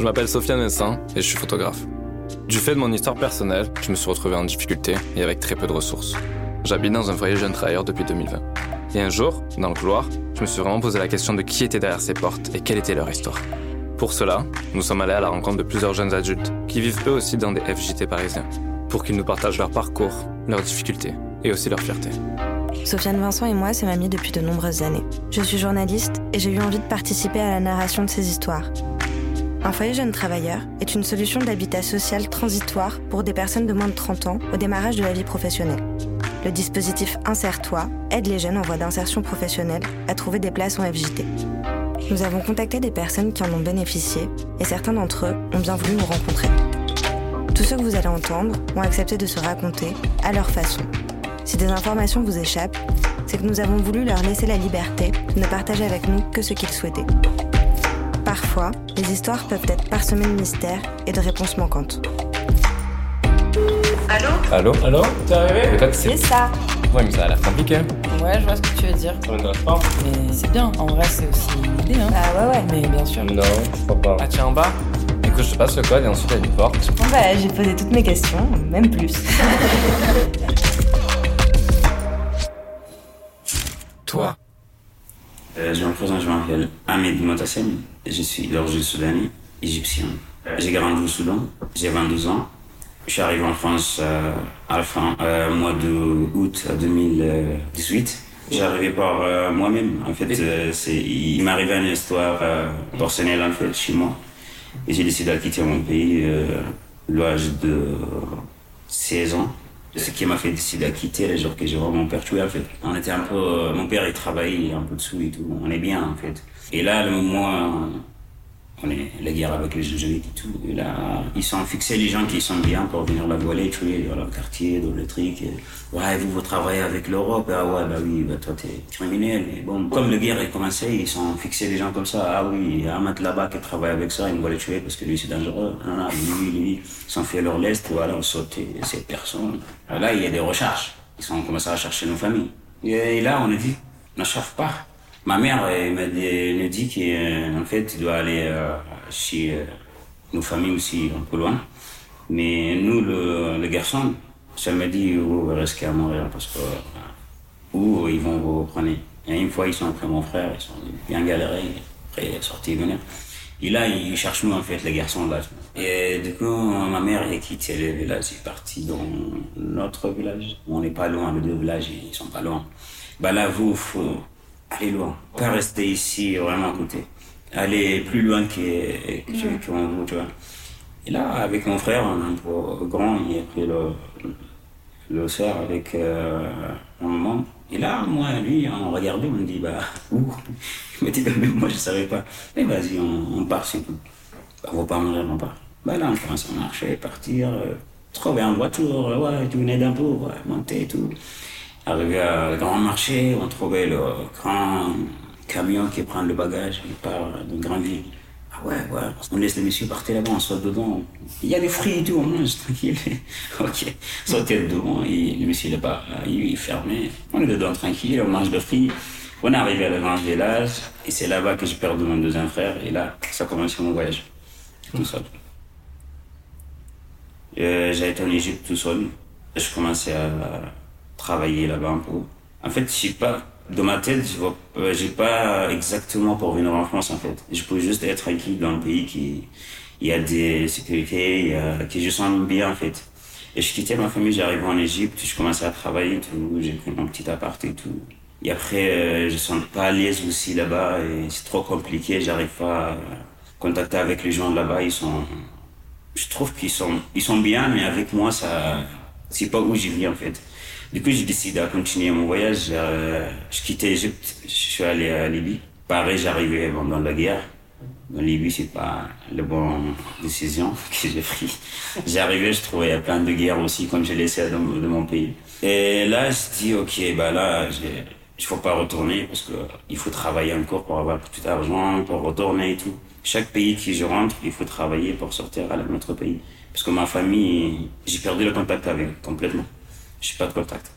Je m'appelle Sofiane Messin et je suis photographe. Du fait de mon histoire personnelle, je me suis retrouvé en difficulté et avec très peu de ressources. J'habite dans un foyer jeune travailleur depuis 2020. Et un jour, dans le couloir, je me suis vraiment posé la question de qui était derrière ces portes et quelle était leur histoire. Pour cela, nous sommes allés à la rencontre de plusieurs jeunes adultes qui vivent eux aussi dans des FJT parisiens, pour qu'ils nous partagent leur parcours, leurs difficultés et aussi leur fierté. Sofiane Vincent et moi sommes amis depuis de nombreuses années. Je suis journaliste et j'ai eu envie de participer à la narration de ces histoires. Un foyer jeune travailleur est une solution d'habitat social transitoire pour des personnes de moins de 30 ans au démarrage de la vie professionnelle. Le dispositif Insère-toi aide les jeunes en voie d'insertion professionnelle à trouver des places en FJT. Nous avons contacté des personnes qui en ont bénéficié et certains d'entre eux ont bien voulu nous rencontrer. Tous ceux que vous allez entendre ont accepté de se raconter à leur façon. Si des informations vous échappent, c'est que nous avons voulu leur laisser la liberté de ne partager avec nous que ce qu'ils souhaitaient. Parfois, les histoires peuvent être parsemées de mystères et de réponses manquantes. Allô Allô Allô T'es arrivé Peut-être C'est ça Ouais, mais ça a l'air compliqué. Ouais, je vois ce que tu veux dire. Ça m'intéresse pas. Mais c'est bien, en vrai, c'est aussi une idée, hein. Ah ouais ouais. Mais bien sûr. Non, je crois pas. Ah, tiens, en bas Écoute, je te passe le code et ensuite il y a une porte. Bon bah j'ai posé toutes mes questions, même plus. Je m'appelle Ahmed Motassem, je suis d'origine soudanais, égyptien. J'ai grandi au Soudan, j'ai 22 ans. Je suis arrivé en France euh, à la fin euh, mois d'août 2018. J'ai arrivé par euh, moi-même. En fait, euh, il arrivé une histoire personnelle en fait chez moi. Et j'ai décidé de quitter mon pays l'âge de 16 ans. Ce qui m'a fait décider de quitter le jour que j'ai voir mon père tuer en fait. On était un peu, euh, mon père il travaillait un peu dessous et tout. On est bien en fait. Et là, le moment, on est la guerre avec les jésuites et tout. Et là, ils sont fixés les gens qui sont bien pour venir la voler, tuer dans leur quartier, dans le truc. Ouais, vous, vous travaillez avec l'Europe. Ah ouais, bah oui, bah toi t'es criminel. Et bon, comme la guerre est commencée, ils sont fixés les gens comme ça. Ah oui, il y a un mec là-bas qui travaille avec ça, il va le tuer parce que lui c'est dangereux. Non, lui, lui, ils sont fait leur lest, voilà, on sautait ces personnes. Ah, Là, il y a des recherches. Ils sont commencé à chercher nos familles. Et, et là, on a dit, ne cherche pas. Ma mère elle elle me dit qu'en fait, il doit aller euh, chez euh, nos familles aussi un peu loin. Mais nous, le, le garçon, ça m'a dit, vous restez à Montréal parce que, euh, ou ils vont vous prendre. Et une fois, ils sont après mon frère, ils sont bien galérés, après sortis venir. Et là, ils cherchent nous, en fait, les garçons là. Et du coup, ma mère a quitté le village, elle est partie dans notre village. On n'est pas loin, les deux villages, ils sont pas loin. Bah là, vous, aller loin. Pas rester ici, vraiment à côté. Aller plus loin que, que, que vous, tu vois. Et là, avec mon frère, on est un grand, il a pris le, le sœur avec euh, un moment. Et là, moi, lui, on regardait, on me dit, bah, où? Il me dit, bah, moi, je savais pas. Mais vas-y, on, on part, c'est tout. Bah, on va pas mourir, on part. Bah là, on commence à marcher, partir, euh, trouver une voiture, euh, ouais, tu venais d'un peu, ouais, monter et tout. Arrivé à grand marché, on trouvait le grand camion qui prend le bagage, il part d'une grande ville. Ah ouais, ouais, on laisse le monsieur partir là-bas, on saute dedans. Il y a des fruits et tout, on mange tranquille. ok, sautez dedans, et le monsieur là-bas, il est fermé. On est dedans tranquille, on mange le fruits. On est arrivé à le grand village, et c'est là-bas que j'ai perdu mon deuxième frère, et là, ça a commencé mon voyage, tout seul. Euh, j'ai été en Égypte tout seul. Je commençais à travailler là-bas un peu. En fait, je sais pas, dans ma tête, je euh, j'ai pas exactement pour venir en France, en fait. Je peux juste être tranquille dans un pays qui, il y a des sécurités, il je sens bien, en fait. Et je quittais ma famille, j'arrivais en Égypte, je commençais à travailler tout, j'ai pris mon petit appart et tout. Et après, euh, je sens pas à l'aise aussi là-bas c'est trop compliqué, j'arrive pas à contacter avec les gens là-bas, ils sont, je trouve qu'ils sont, ils sont bien, mais avec moi, ça, c'est pas où j'y vis en fait. Du coup, j'ai décidé de continuer mon voyage. Euh, je quittais l'Égypte, je suis allé à Libye. Pareil, j'arrivais pendant la guerre. En Libye, c'est pas la bonne décision que j'ai prise. J'arrivais, je trouvais plein de guerres aussi, comme j'ai laissé dans, de mon pays. Et là, je dis, ok, bah là, il faut pas retourner parce que il faut travailler encore pour avoir plus d'argent, pour retourner et tout. Chaque pays qui je rentre, il faut travailler pour sortir à notre pays. Parce que ma famille, j'ai perdu le contact avec complètement. J'ai pas de contact.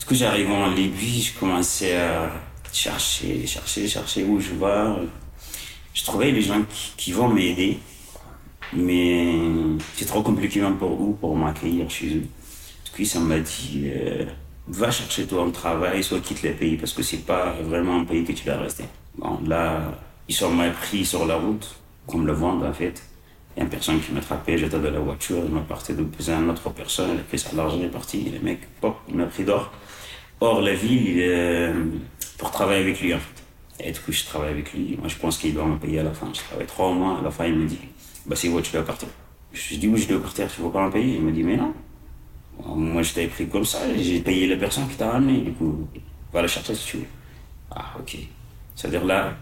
Du coup, j'arrive en Libye, je commençais à chercher, chercher, chercher où je vais. Je trouvais les gens qui, vont m'aider. Mais c'est trop compliqué même pour eux, pour m'accueillir chez eux. Du coup, ça m'a dit, euh, va chercher toi un travail, soit quitte les pays, parce que c'est pas vraiment un pays que tu dois rester. Bon, là, ils sont mal pris sur la route, comme le vendent en fait. Il y a une personne qui m'a attrapé, j'étais dans la voiture, il m'a parti de poser une autre personne, il a pris sa l'argent, il est parti, le mec, pop, il m'a pris d'or. Or, la ville, il est, pour travailler avec lui en fait. Et du coup, je travaille avec lui. Moi, je pense qu'il doit me payer à la fin. Je travaille trois mois. À la fin, il me dit Bah, c'est où tu dois partir? Je dis Oui, je dois partir. Tu ne veux pas me payer? Il me dit Mais non. Moi, je t'avais pris comme ça. J'ai payé la personne qui t'a ramené. Du coup, va la chercher si tu veux. Ah, ok. C'est-à-dire là,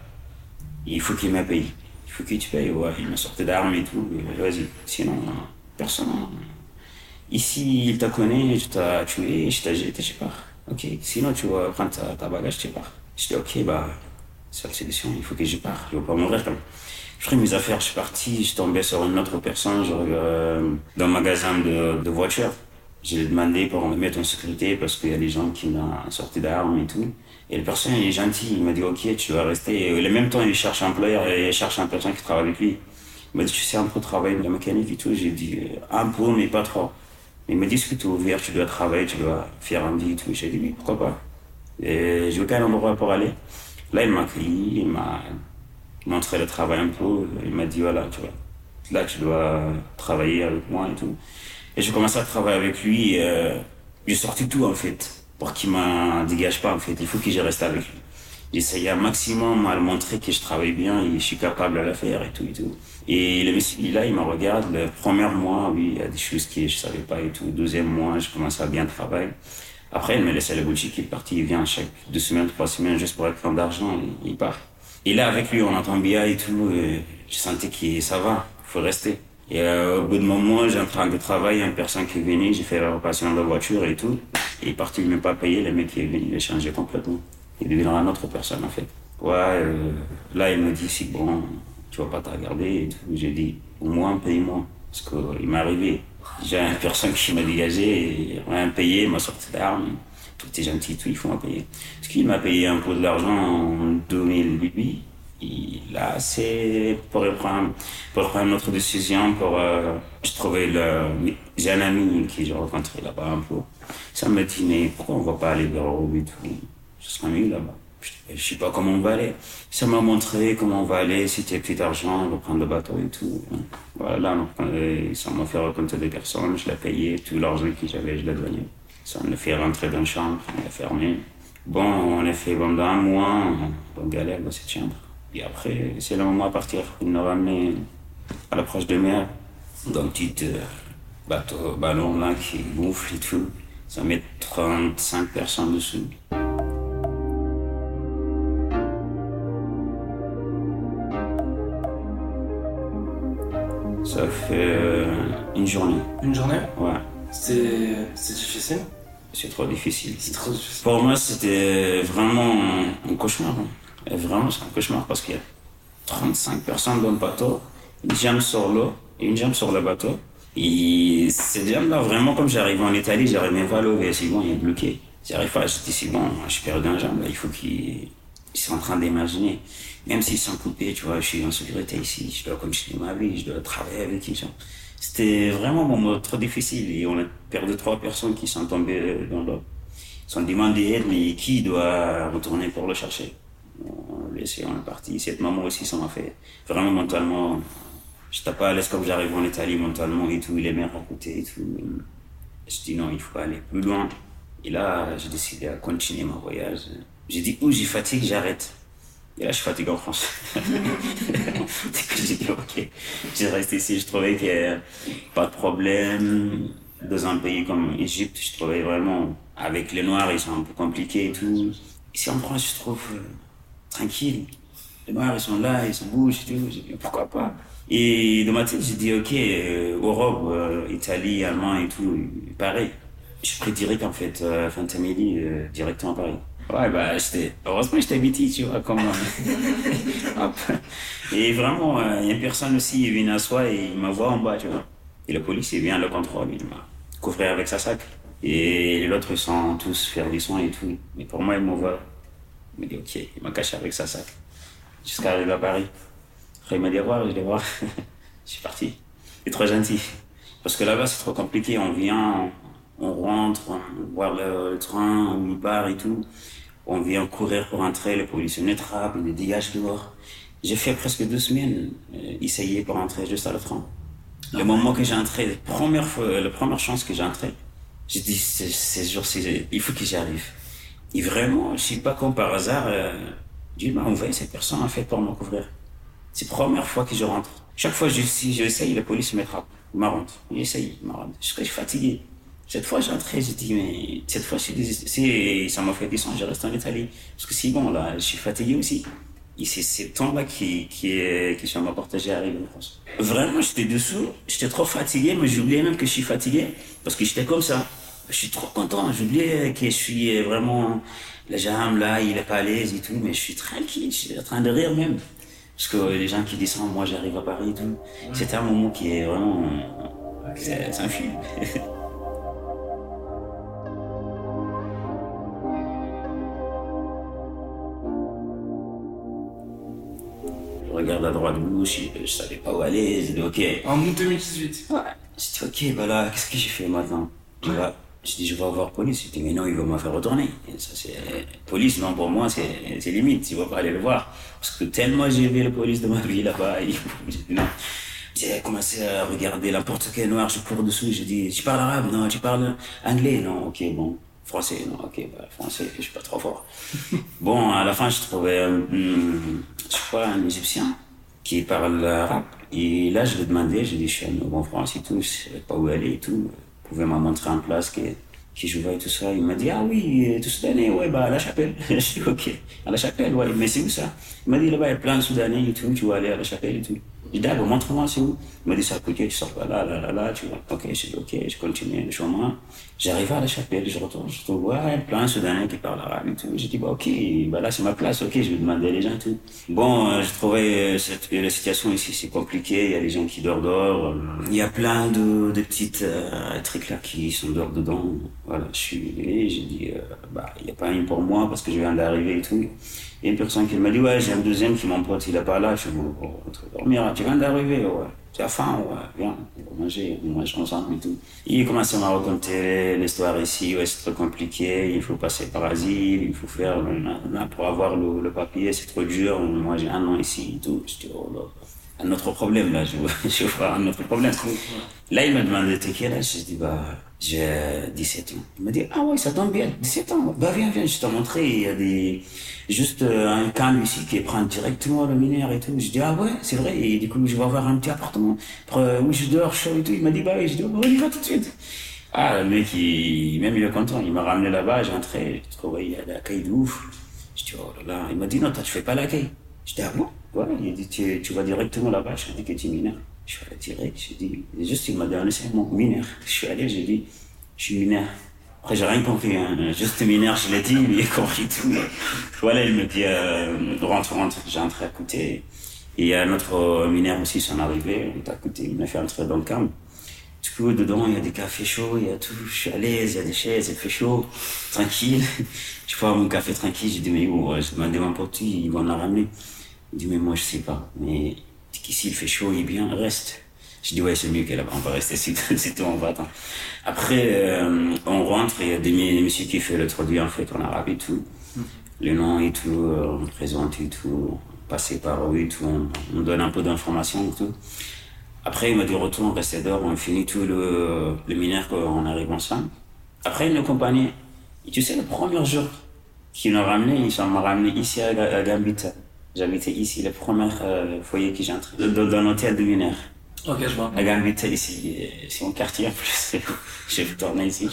il faut qu'il me paye. Il faut qu'il te paye. Ouais, il m'a sorti d'armes et tout. Vas-y. Sinon, personne. Ici, il t'a connu, je t'ai tué, je t'ai jeté, je pas. Ok, sinon tu vas prendre ta, ta bagage, tu pars. Je dis, ok, bah, c'est la solution, il faut que je parte, je ne vais pas mourir. Je ferai mes affaires, je suis parti, je tombais sur une autre personne, genre, euh, dans un magasin de, voitures. J'ai demandé pour me mettre en sécurité parce qu'il y a des gens qui m'ont sorti d'armes et tout. Et la personne est gentille, il m'a dit, ok, tu vas rester. Et en même temps, il cherche un employeur et il cherche un personne qui travaille avec lui. Il m'a dit, tu sais un peu travailler de la mécanique et tout. J'ai dit, un peu, mais pas trop. Il m'a dit, est-ce que tu es ouvert, tu dois travailler, tu dois faire un vie et tout. J'ai dit, oui, pourquoi pas. Et j'ai aucun endroit pour aller. Là, il m'a accueilli, il m'a montré le travail un peu. Il m'a dit, voilà, tu vois, là, tu dois travailler avec moi et tout. Et j'ai commencé à travailler avec lui. Euh, j'ai sorti tout, en fait, pour qu'il ne dégage pas, en fait. Il faut que je reste avec lui. J'essayais un maximum à le montrer que je travaille bien et je suis capable de le faire et tout et tout. Et le monsieur, là, il me regarde. Le premier mois, oui, il y a des choses que je savais pas et tout. Le deuxième mois, je commençais à bien travailler. Après, il me laissait la boutique, il est parti, il vient chaque deux semaines, trois semaines, juste pour prendre d'argent, et il part. Et là, avec lui, on entend bien et tout, et je sentais que ça va, il faut rester. Et euh, au bout de moment, j'ai en train de travailler, une personne qui est venue, j'ai fait la réparation de la voiture et tout. Il est parti, il m'a pas payé, le mec est venu, il a changé complètement. Il deviendra une autre personne, en fait. Ouais, euh, là, il me dit, c'est bon, tu vas pas te regarder et tout. J'ai dit, au moins, paye-moi. Parce qu'il m'est arrivé. J'ai une personne qui m'a dégagé, rien payé, m'a sorti d'armes. Tout est gentil, tout, il faut me payer. Parce qu'il m'a payé un peu de l'argent en 2008. Et là, c'est pour prendre, pour prendre une autre décision, pour, euh, je trouvais le, j'ai un ami qui j'ai rencontré là-bas un peu. Ça me dit, mais pourquoi on va pas aller vers? Ce sera mieux là-bas. Je sais pas comment on va aller. Ça m'a montré comment on va aller, si tu as plus d'argent, on va prendre le bateau et tout. Voilà, ça m'a fait rencontrer des personnes, je l'ai payé, tout l'argent que j'avais, je l'ai donné. Ça me fait rentrer dans la chambre, on l'a fermé. Bon, on a fait pendant un mois, on galère dans cette chambre. Et après, c'est le moment à partir. Il nous ramené à l'approche de mer, dans un petit euh, bateau, ballon là qui gonfle et tout. Ça met 35 personnes dessus. Ça fait euh, une journée. Une journée? Ouais. C'est difficile? C'est trop difficile. C'est trop difficile. Pour moi, c'était vraiment un cauchemar. hein. Et Vraiment, c'est un cauchemar parce qu'il y a 35 personnes dans le bateau, une jambe sur l'eau et une jambe sur le bateau. Et ces jambes-là, vraiment, comme j'arrive en Italie, j'arrive même pas à lever. C'est bon, il est bloqué. J'arrive pas, je dis, bon, je suis perdu un jambe, il faut qu'ils ils en train d'imaginer. Même s'ils sont coupés, tu vois, je suis en sécurité ici, je dois continuer ma vie, je dois travailler avec les gens. C'était vraiment un moment trop difficile et on a perdu trois personnes qui sont tombées dans l'eau. Ils sont demandé aide, mais qui doit retourner pour le chercher? On a laissé, on est parti. Cette maman aussi, ça m'a fait vraiment mentalement. Je pas à l'aise j'arrive en Italie mentalement et tout, les mères à côté et tout. Je dis non, il faut aller plus loin. Et là, j'ai décidé à continuer mon voyage. J'ai dit, où j'ai fatigue, j'arrête. Et là, je suis fatigué en France. j'ai dit, ok, j'ai resté ici. Je trouvais qu'il n'y avait pas de problème. Dans un pays comme l'Égypte, je trouvais vraiment, avec les Noirs, ils sont un peu compliqués et tout. Ici en France, je trouve euh, tranquille. Les Noirs, ils sont là, ils se bougent et tout. Pourquoi pas? Et dans ma tête, j'ai dit, ok, euh, Europe, euh, Italie, Allemand et tout, pareil. Je suis pris direct, en fait, fin de euh, directement à Paris. Ouais, bah, j'étais, heureusement, j'étais habité, tu vois, comme, euh, hop. Et vraiment, il y a personne aussi, il vient à soi et il me voit en bas, tu vois. Et la police, il vient le contrôle, il m'a couvert avec sa sac. Et l'autre, ils sont tous faire des soins et tout. Mais pour moi, il me voit. Il m'a dit, ok, il m'a caché avec sa sac. Jusqu'à arriver à Paris. Après, il m'a dit, au revoir, je vais voir. je suis parti. est trop gentil. Parce que là-bas, c'est trop compliqué. On vient, on rentre, on voit le, train, on part et tout. On vient courir pour entrer, le policier nous attrape, il nous dégage dehors. J'ai fait presque deux semaines euh, essayer pour entrer juste à la train. Le moment que j'ai entré, la première fois, la première chance que j'ai entré, j'ai dit, c'est jour, il faut que j'y arrive. Et vraiment, je sais pas comme par hasard, euh, Dieu m'a envoyé cette personne en fait pour me couvrir. C'est la première fois que je rentre. Chaque fois que j'essaye, la police me. Il m'arrête. J'essaye, m'arrête. Je suis fatigué. Cette fois, j'entrais, j'ai dit, mais cette fois, c'est, ça m'a fait descendre, je reste en Italie. Parce que si bon, là, je suis fatigué aussi. Et c'est ce temps-là qui, qui, est, qui m'a partagé à arriver en France. Vraiment, j'étais dessous, j'étais trop fatigué, mais j'oubliais même que je suis fatigué, parce que j'étais comme ça. Je suis trop content, j'oubliais que je suis vraiment, la jambe là, il est pas à l'aise et tout, mais je suis tranquille, je suis en train de rire même. Parce que les gens qui descendent, moi j'arrive à Paris et tout. C'était un moment qui est vraiment, c'est un film. regarde à droite gauche, je, je savais pas où aller, j'ai dit ok. En août 2018 Ouais. J'ai dit ok, bah là, qu'est-ce que j'ai fait maintenant? Je vais, je dis je vais voir police. J'ai dit mais non, il va me faire retourner. Et ça c'est police, non pour moi c'est limite, il va pas aller le voir. Parce que tellement j'ai vu la police de ma vie là-bas, non. J'ai commencé à regarder n'importe quel noir, je cours dessous, je dis tu parles arabe? Non, tu parles anglais? Non, ok bon. Français, non, ok, bah, français, je suis pas trop fort. bon, à la fin, je trouvais, hum, je crois, un Égyptien qui parle arabe. Et là, je lui ai demandé, j'ai dit, je suis en bon France et tout, je sais pas où aller et tout. Pouvez me montrer en place qui je tout ça. Il m'a dit, ah oui, tout Soudanais, ouais, bah, à la chapelle. je dis, ok, à la chapelle, ouais, mais c'est où ça? Il m'a dit, là-bas, il y a plein de Soudanais et tu vas aller à la chapelle et tout. J'ai dit, ah, bon, montre-moi, c'est où? Il m'a dit, ça côté, tu sors pas là, là, là, là, tu vois. Ok, j'ai dit, ok, je continue le chemin. J'arrive à la chapelle, je retourne, je trouve, ouais, plein de Soudanais qui parlent arabe et tout. J'ai dit, bah, ok, bah, là, c'est ma place, ok, je vais demander les gens et tout. Bon, euh, je trouvais, cette, la situation ici, c'est compliqué, il y a des gens qui dorment dehors. Il y a plein de, de petites euh, trucs là qui sont dehors dedans. Voilà, je suis allé, j'ai dit, euh, bah, il n'y a pas une pour moi parce que je viens d'arriver et tout. Il y a une personne qui m'a dit, ouais, j'ai un deuxième qui mon pote, il est pas là. Je suis bon, on dormir, tu viens d'arriver, ouais. Tu as faim, ouais, viens, on va manger, on mange ensemble et tout. Il commence à me raconter l'histoire ici, ouais, c'est trop compliqué, il faut passer par asile, il faut faire, pour avoir le, le papier, c'est trop dur, moi j'ai un an ici et tout. Je dis, oh là, un autre problème là, je, je vois un autre problème. Là, il m'a demandé t'es quel âge Je dis bah j'ai 17 ans. Il m'a dit ah ouais ça tombe bien, 17 ans. Bah viens viens, je t'ai montré il y a des juste euh, un camp ici qui prend directement le mineur et tout. Je dis ah ouais c'est vrai et du coup je vais avoir un petit appartement euh, où je dors chaud et tout. Il m'a dit bah oui je dis on y va tout de suite. Ah le mec il même il est content, il m'a ramené là-bas, j'ai entré, je trouvais il y a l'accueil de ouf. Je dis oh là là, il m'a dit non toi tu fais pas l'accueil. Je dis ah bon? Ouais, il dit, tu, tu vas directement là-bas. Je dit que tu es mineur. Je suis direct. Je dit, juste, il m'a donné un mot, mineur. Je suis allé, j'ai dit, je suis mineur. Après, j'ai rien compris, hein. Juste mineur, je l'ai dit, il a compris tout. Voilà, il me dit, euh, rentre, rentre. J'ai entré à côté. Et il y a un autre mineur aussi, son il est à côté. Il m'a fait entrer dans le camp. Du coup, dedans, il y a des cafés chauds, il y a tout. Je suis à l'aise, il y a des chaises, il fait chaud, tranquille. Je prends mon café tranquille. J'ai dit, mais où? Je demandais à mon pote, ils vont en ramener. Il dit, mais moi, je sais pas. Mais qu'ici, il fait chaud, il est bien, reste. Je dis, ouais, c'est mieux qu'elle on va rester, c'est tout, on va attendre. Après, euh, on rentre, il y a des messieurs qui fait le traduit, en fait, en arabe et tout. Mm. Les noms et tout, euh, on présente et tout, passer par eux et tout, on, donne un peu d'informations et tout. Après, il m'a dit, retourne, on reste dehors, on finit tout le, le minaire qu'on arrive ensemble. Après, il nous accompagnait. Et tu sais, le premier jour qu'il nous ramené, il m'a ramené ici à, à Gambita. J'habitais ici, le premier euh, foyer que j'ai entré, dans, dans l'hôtel de Muner. Ok, je vois. J'habitais ici, c'est mon quartier en plus. j'ai tourné ici.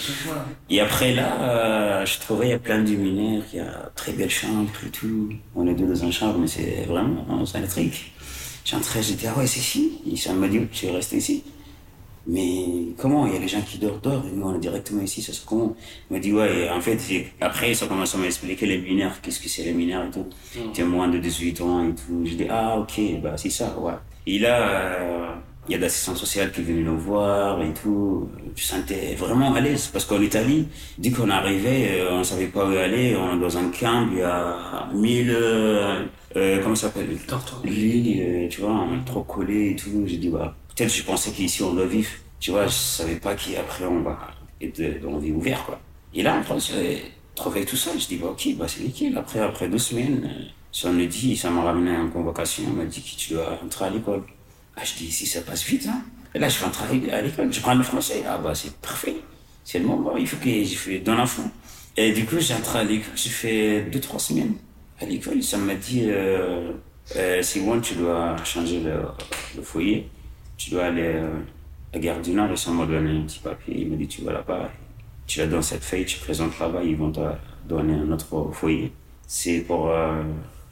Et après là, euh, je trouvais il y a plein de luminaires, il y a très belle chambre et tout. On est deux dans une chambre, mais c'est vraiment, c'est électrique. J'entrais, j'étais, ah ouais, c'est ici. Et ça m'a dit, je suis resté ici. Mais comment Il y a les gens qui dorment, dorment, et nous on est directement ici, ça se comment Il m'a dit, ouais, en fait, après ça commence à m'expliquer les mineurs, qu'est-ce que c'est les mineurs et tout. Mm. moins de 18 ans et tout. Je dis, ah ok, bah c'est ça, ouais. Et là, euh, Il y a d'assistants sociaux qui venaient nous voir et tout. Je sentais vraiment à l'aise. Parce qu'en Italie, dès qu'on arrivait, euh, on ne savait pas où aller. On est dans un camp, il y a mille... Euh, euh comment ça s'appelle? Euh, tu vois, on est trop collés et tout. J'ai dit, bah, peut-être je pensais qu'ici on doit vivre. Tu vois, je savais pas qu'après on va être dans vie ouverte, quoi. Et là, en France, j'ai trouvé tout ça. Je dis, bah, ok, bah, c'est nickel. Après, après deux semaines, ça me dit, ça m'a ramené en convocation. On m'a dit que tu dois rentrer à l'école. Ah, je dis, ici, ça passe vite, hein. Et là, je rentre à l'école, je prends le français. Ah, bah, c'est parfait. C'est le moment, il faut que je fais dans l'enfant. Et du coup, j'entre à l'école, j'ai fait deux, trois semaines à l'école. Ça m'a dit, euh, euh, c'est bon, tu dois changer le, foyer. Tu dois aller euh, à Gare du Nord. Et ça m'a donné un petit papier. Il m'a dit, tu vas là-bas. Tu vas dans cette feuille, tu présentes là-bas, ils vont te donner un autre foyer. C'est pour, euh,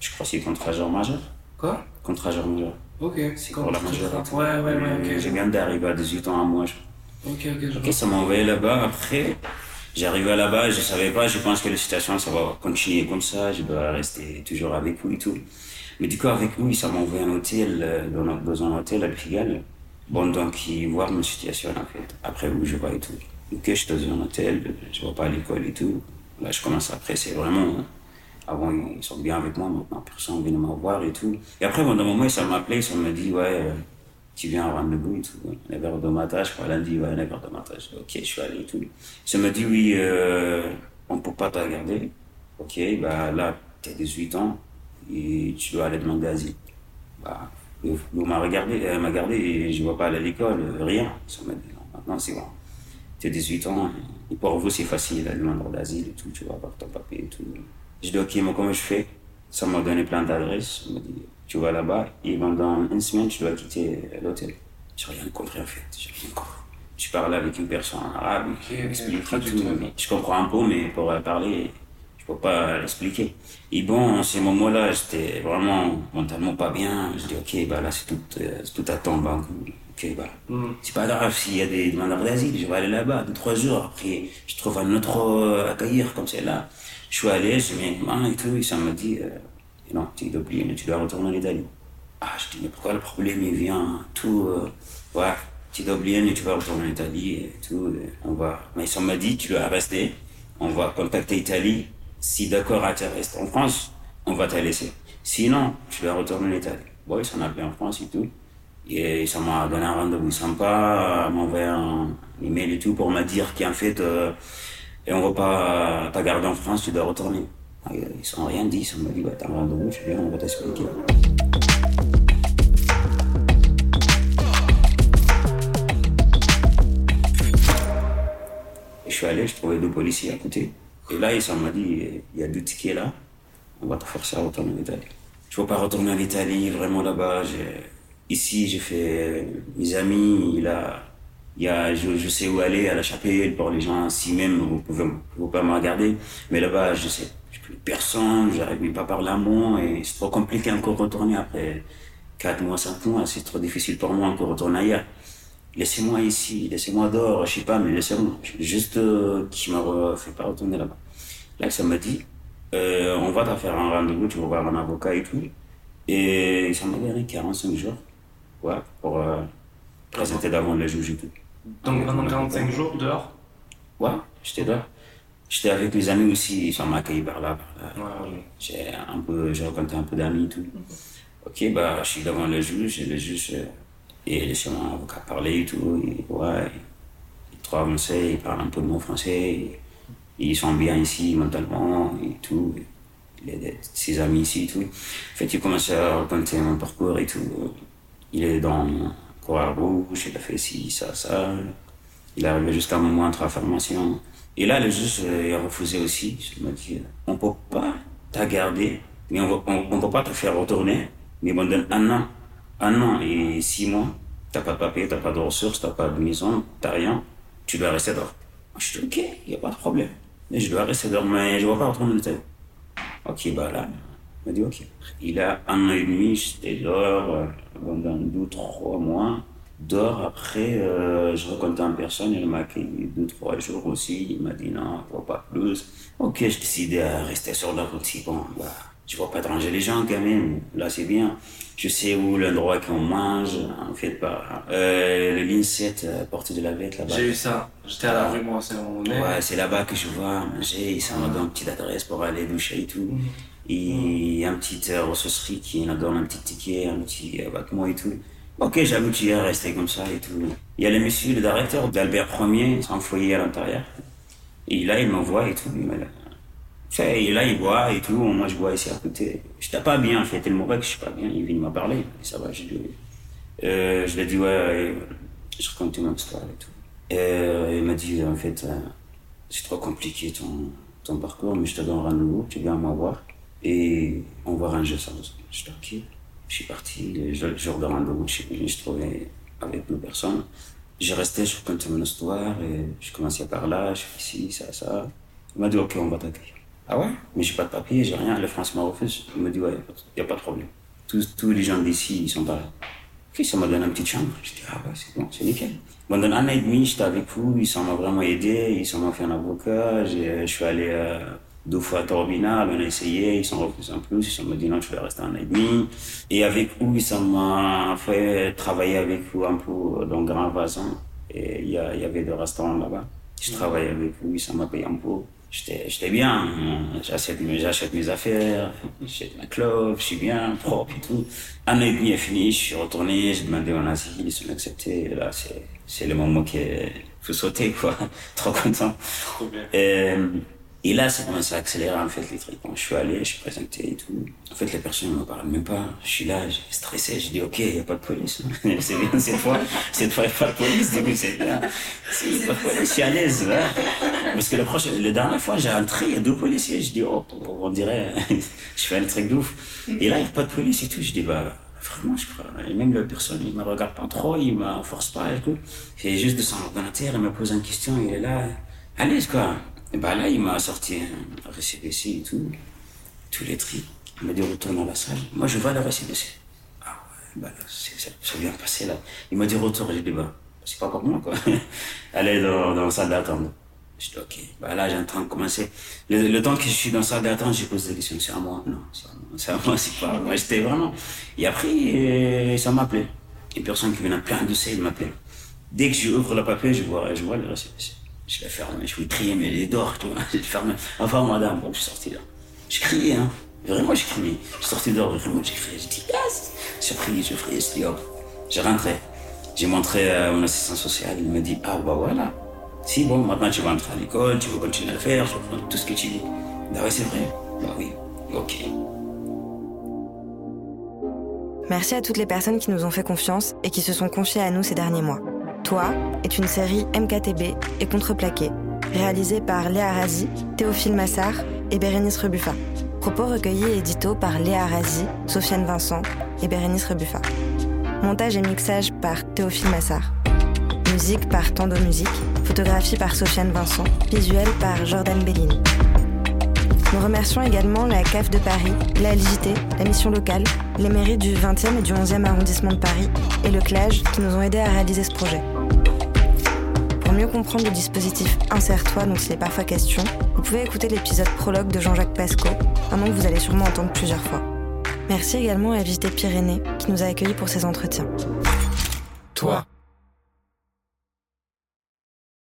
je crois, c'est contre genre majeur. Quoi? Contre genre majeur. Ok. C'est pour la majorité. Ouais, ouais, ouais, ok. Je viens d'arriver à 18 ans à moi. Ok, ok, Ok, ça m'a envoyé là-bas. Après, j'arrivais là-bas, je savais pas, je pense que la situation, ça va continuer comme ça, je dois rester toujours avec vous et tout. Mais du coup, avec lui, ça m'a envoyé un hôtel, euh, dans, un hôtel à Pigalle. Bon, donc, il voit ma situation, en fait. Après, où je vois et tout. Ok, je suis dans un hôtel, je vais pas à l'école et tout. Là, je commence après, c'est vraiment avant, ils sont bien avec moi, maintenant, personne vient me voir et tout. Et après, bon, d'un moment, ça m'a appelé, ça m'a dit, ouais, euh, tu viens à rendez-vous et tout. 9h de matin, je lundi, ouais, 9h de matin. Ok, je suis allé et tout. Ça m'a dit, oui, euh, on ne peut pas te regarder. Ok, bah là, tu as 18 ans et tu dois aller demander asile. Bah, on m'a regardé, elle m'a regardé et je ne vois pas aller à l'école, rien. Ça m'a dit, non, maintenant c'est bon. Tu as 18 ans, et pour vous, c'est facile, la demande d'asile et tout, tu vas avoir ton papier et tout. Je dis, ok, mais comment je fais? Ça m'a donné plein d'adresses. Il m'a dit, tu vas là-bas et pendant une semaine, tu dois quitter l'hôtel. Je n'ai rien compris en fait. J'ai rien compris. Je parle avec une personne arabe qui explique tout. je comprends un peu, mais pour parler, je ne peux pas l'expliquer. Et bon, ces moments-là, j'étais vraiment mentalement pas bien. Je dis, ok, bah là, c'est tout, euh, tout à banque. Ok, bah, mm. c'est pas grave s'il y a des demandeurs d'asile, je vais aller là-bas, deux, trois jours. Après, je trouve un autre euh, accueillir comme c'est là. Je suis allé, mis une main et tout, et ça me dit, euh, non, tu dois oublier, tu dois retourner en Italie. Ah, je dis, mais pourquoi le problème, il vient, tout, euh, ouais, tu dois oublier, tu vas retourner en Italie et tout, on va. Mais ça m'a dit, tu dois rester, on va contacter l'Italie, si d'accord à te rester en France, on va te laisser. Sinon, tu dois retourner en Italie. Bon, ils s'en appelé en France et tout. Et ça m'a donné un rendez-vous sympa, m'a envoyé un email et tout pour me dire qu'en fait, euh, et on va pas ta garder en France, tu dois retourner. Ils sont rien dit, ils m'ont dit, bah, t'as un rendez-vous, je viens, on va t'expliquer. Je suis allé, je trouvais deux policiers à côté. Et là, ils m'ont dit, il y a deux tickets là, on va te forcer à retourner en Italie. Je ne veux pas retourner en Italie, vraiment là-bas. Ici, j'ai fait mes amis, a il a, je, sais où aller à la chapelle pour les gens. Si même vous pouvez, vous pas me regarder, mais là-bas, je sais, je plus personne, pas par l'amour et c'est trop compliqué encore retourner après 4 mois, 5 mois. C'est trop difficile pour moi encore retourner ailleurs. Laissez-moi ici, laissez-moi dehors, je sais pas, mais laissez-moi. Juste euh, qui me fait pas retourner là-bas. Là, ça m'a dit, euh, on va te faire un rendez-vous, tu vas voir un avocat et tout. Et ça m'a donné 45 jours, ouais, pour euh, présenter devant le juge et tout. Donc pendant 45 jours dehors? Ouais, j'étais dehors. J'étais avec mes amis aussi, ils sont accueillis par là. Là. J'ai un peu, j'ai rencontré un peu d'amis et tout. Ok, bah, je suis devant le juge, et le juge, euh, et laissé mon avocat parler et tout. Et, ouais, ils trouvent français, ils parlent un peu de mon français. ils sont bien ici mentalement et tout. Il a ses amis ici et tout. En fait, il commence à raconter mon parcours et tout. Il est dans Croix-Rouge, il a fait ci, ça, ça. Il est arrivé jusqu'à un moment entre la formation. Et là, le juge euh, a refusé aussi. Il m'a dit, on ne peut pas te garder, mais on ne peut pas te faire retourner, mais on donne un an. Un an et six mois. Tu n'as pas de papier, tu n'as pas de ressources, tu n'as pas de maison, tu n'as rien. Tu dois rester dehors. Je dis, ok, il a pas de problème. Mais je dois rester dehors, mais je ne vais pas retourner le Ok, bah là, il m'a dit, ok. Il a un an et demi, j'étais dehors. Euh, pendant deux, trois mois. Dors, après, euh, je rencontre une personne, il m'a accueilli deux, trois jours aussi. Il m'a dit non, pas plus. Ok, je décidé à rester sur la route. Bon, bah, Je vois pas déranger les gens quand même. Là, c'est bien. Je sais où l'endroit qu'on mange, en fait, pas. Euh, le ligne 7, euh, porte de la Vette, là-bas. J'ai eu ça. J'étais à la rue, moi, c'est mon nez. Ouais, c'est là-bas que je vois manger. Ils sont dans une petite adresse pour aller doucher et tout. Et il y a une petite euh, ressourcerie qui nous donne un petit ticket, un petit euh, avec moi et tout. Ok, j'aboutis à rester comme ça et tout. Il y a le monsieur, le directeur d'Albert Ier, c'est un foyer à l'intérieur. Et là, il me voit et tout. Il me tu sais, et là, il boit et tout. Moi, je bois ici à côté. J'étais pas bien, en fait. Me voit que je suis pas bien. Il vient me parler. Ça va, je lui euh, je lui ai dit, ouais, je raconte une histoire et tout. Et euh, il m'a dit, en fait, euh, c'est trop compliqué ton, ton parcours, mais je te donne rendez-vous, tu viens me voir et on va ranger ça. Je dis, ok. Je suis parti, le jour jour de rendez-vous, je suis je trouvais avec deux personnes. J'ai resté, je racontais mon histoire et je commençais par là, je fais ici, ça, ça. Il m'a dit, ok, on va t'accueillir. Ah ouais? Mais j'ai pas de papier, j'ai rien, le France me refuse. Il m'a dit, ouais, n'y a pas de problème. Tous, tous les gens d'ici, ils sont pas là. Ok, ça m'a donné une petite chambre. Je dis, ah ouais, c'est bon, c'est nickel. Pendant un an et demi, j'étais avec vous, ils m'ont vraiment aidé, ils m'ont fait un avocat, j'ai- je suis allé euh, deux fois à Torbinal, on a essayé, ils sont refusés en plus, ils m'ont dit non, je vais rester un an et demi. Et avec vous, ils m'ont fait travailler avec vous un peu dans Grand Vazon, et il y, y avait des restaurants là-bas. Je travaillais avec vous, ils m'ont payé un peu. J'étais j'étais bien, j'achète mes, j'achète mes affaires, j'achète ma clope, je suis bien, propre et tout. Un an et demi est fini, je suis retourné, j'ai demandé en asile, ils m'ont accepté. Et Là, c'est c'est le moment qui faut sauter, quoi. Trop content. Trop bien. Et, et là, ça commence à accélérer, en fait, les trucs. Quand je suis allé, je suis présenté et tout. En fait, les personnes ne me parlent même pas. Je suis là, j'ai stressé, je dis, OK, il n'y a pas de police. c'est bien cette fois. Cette fois, il n'y a pas de police, du coup, c'est bien. Il n'y a pas de police, je suis à l'aise, là. Parce que le prochain, la dernière fois, j'ai rentré, il y a deux policiers. Je dis, oh, on dirait, je fais un truc de ouf. Et là, il n'y a pas de police et tout. Je dis, bah, Vraiment, je crois. Et même la personne, il me regarde pas trop, il me force pas et tout. C'est juste de son ordinateur, il me pose une question, il est là, à l'aise quoi. Et bah là, il m'a sorti un récépissé et tout, tous les trucs. Il m'a dit retourne dans la salle. Moi, je vois le récépissé. Ah ouais, bah là, c'est, c'est bien passé là. Il m'a dit retourne, j'ai dit bah, c'est pas pour moi quoi. Allez dans, dans la salle d'attente. Je dis ok, bah là j'ai de commencer. Le, temps que je suis dans la salle d'attente, j'ai posé des questions. C'est à moi Non, c'est à moi. C'est à moi, pas. J'étais vraiment. Et après, euh, ça m'appelait. Une personne qui venait plein de il m'appelait. Dès que j'ouvre le papier, je vois, je vois le. Je l'ai fermé, je voulais crier, mais il est dehors, tu vois. Je l'ai fermé. Enfin, madame, bon, je suis sorti là. Je criais, hein. Vraiment, je criais. Je suis sorti dehors, vraiment, j'ai crié. J'ai dit, yes J'ai prié, j'ai prié, j'ai dit, hop. J'ai rentré. J'ai montré à mon assistant social, il m'a dit, ah, bah voilà. Si, bon, maintenant tu vas entrer à l'école, tu veux continuer à le faire, tout ce que tu dis. Bah oui, c'est vrai. Bah oui, ok. Merci à toutes les personnes qui nous ont fait confiance et qui se sont confiées à nous ces derniers mois. Toi est une série MKTB et Contreplaqué, réalisée par Léa Razi, Théophile Massard et Bérénice Rebuffa. Propos recueillis et édito par Léa Razi, Sofiane Vincent et Bérénice Rebuffa. Montage et mixage par Théophile Massard. Musique par Tando Musique. Photographie par Sofiane Vincent. Visuel par Jordan Bellini. Nous remercions également la CAF de Paris, la LJT, la mission locale, les mairies du 20e et du 11e arrondissement de Paris et le CLAGE qui nous ont aidés à réaliser ce projet. Pour mieux comprendre le dispositif Insère-toi dont il est parfois question, vous pouvez écouter l'épisode prologue de Jean-Jacques Pasco, un nom que vous allez sûrement entendre plusieurs fois. Merci également à LJT Pyrénées qui nous a accueillis pour ces entretiens. Toi,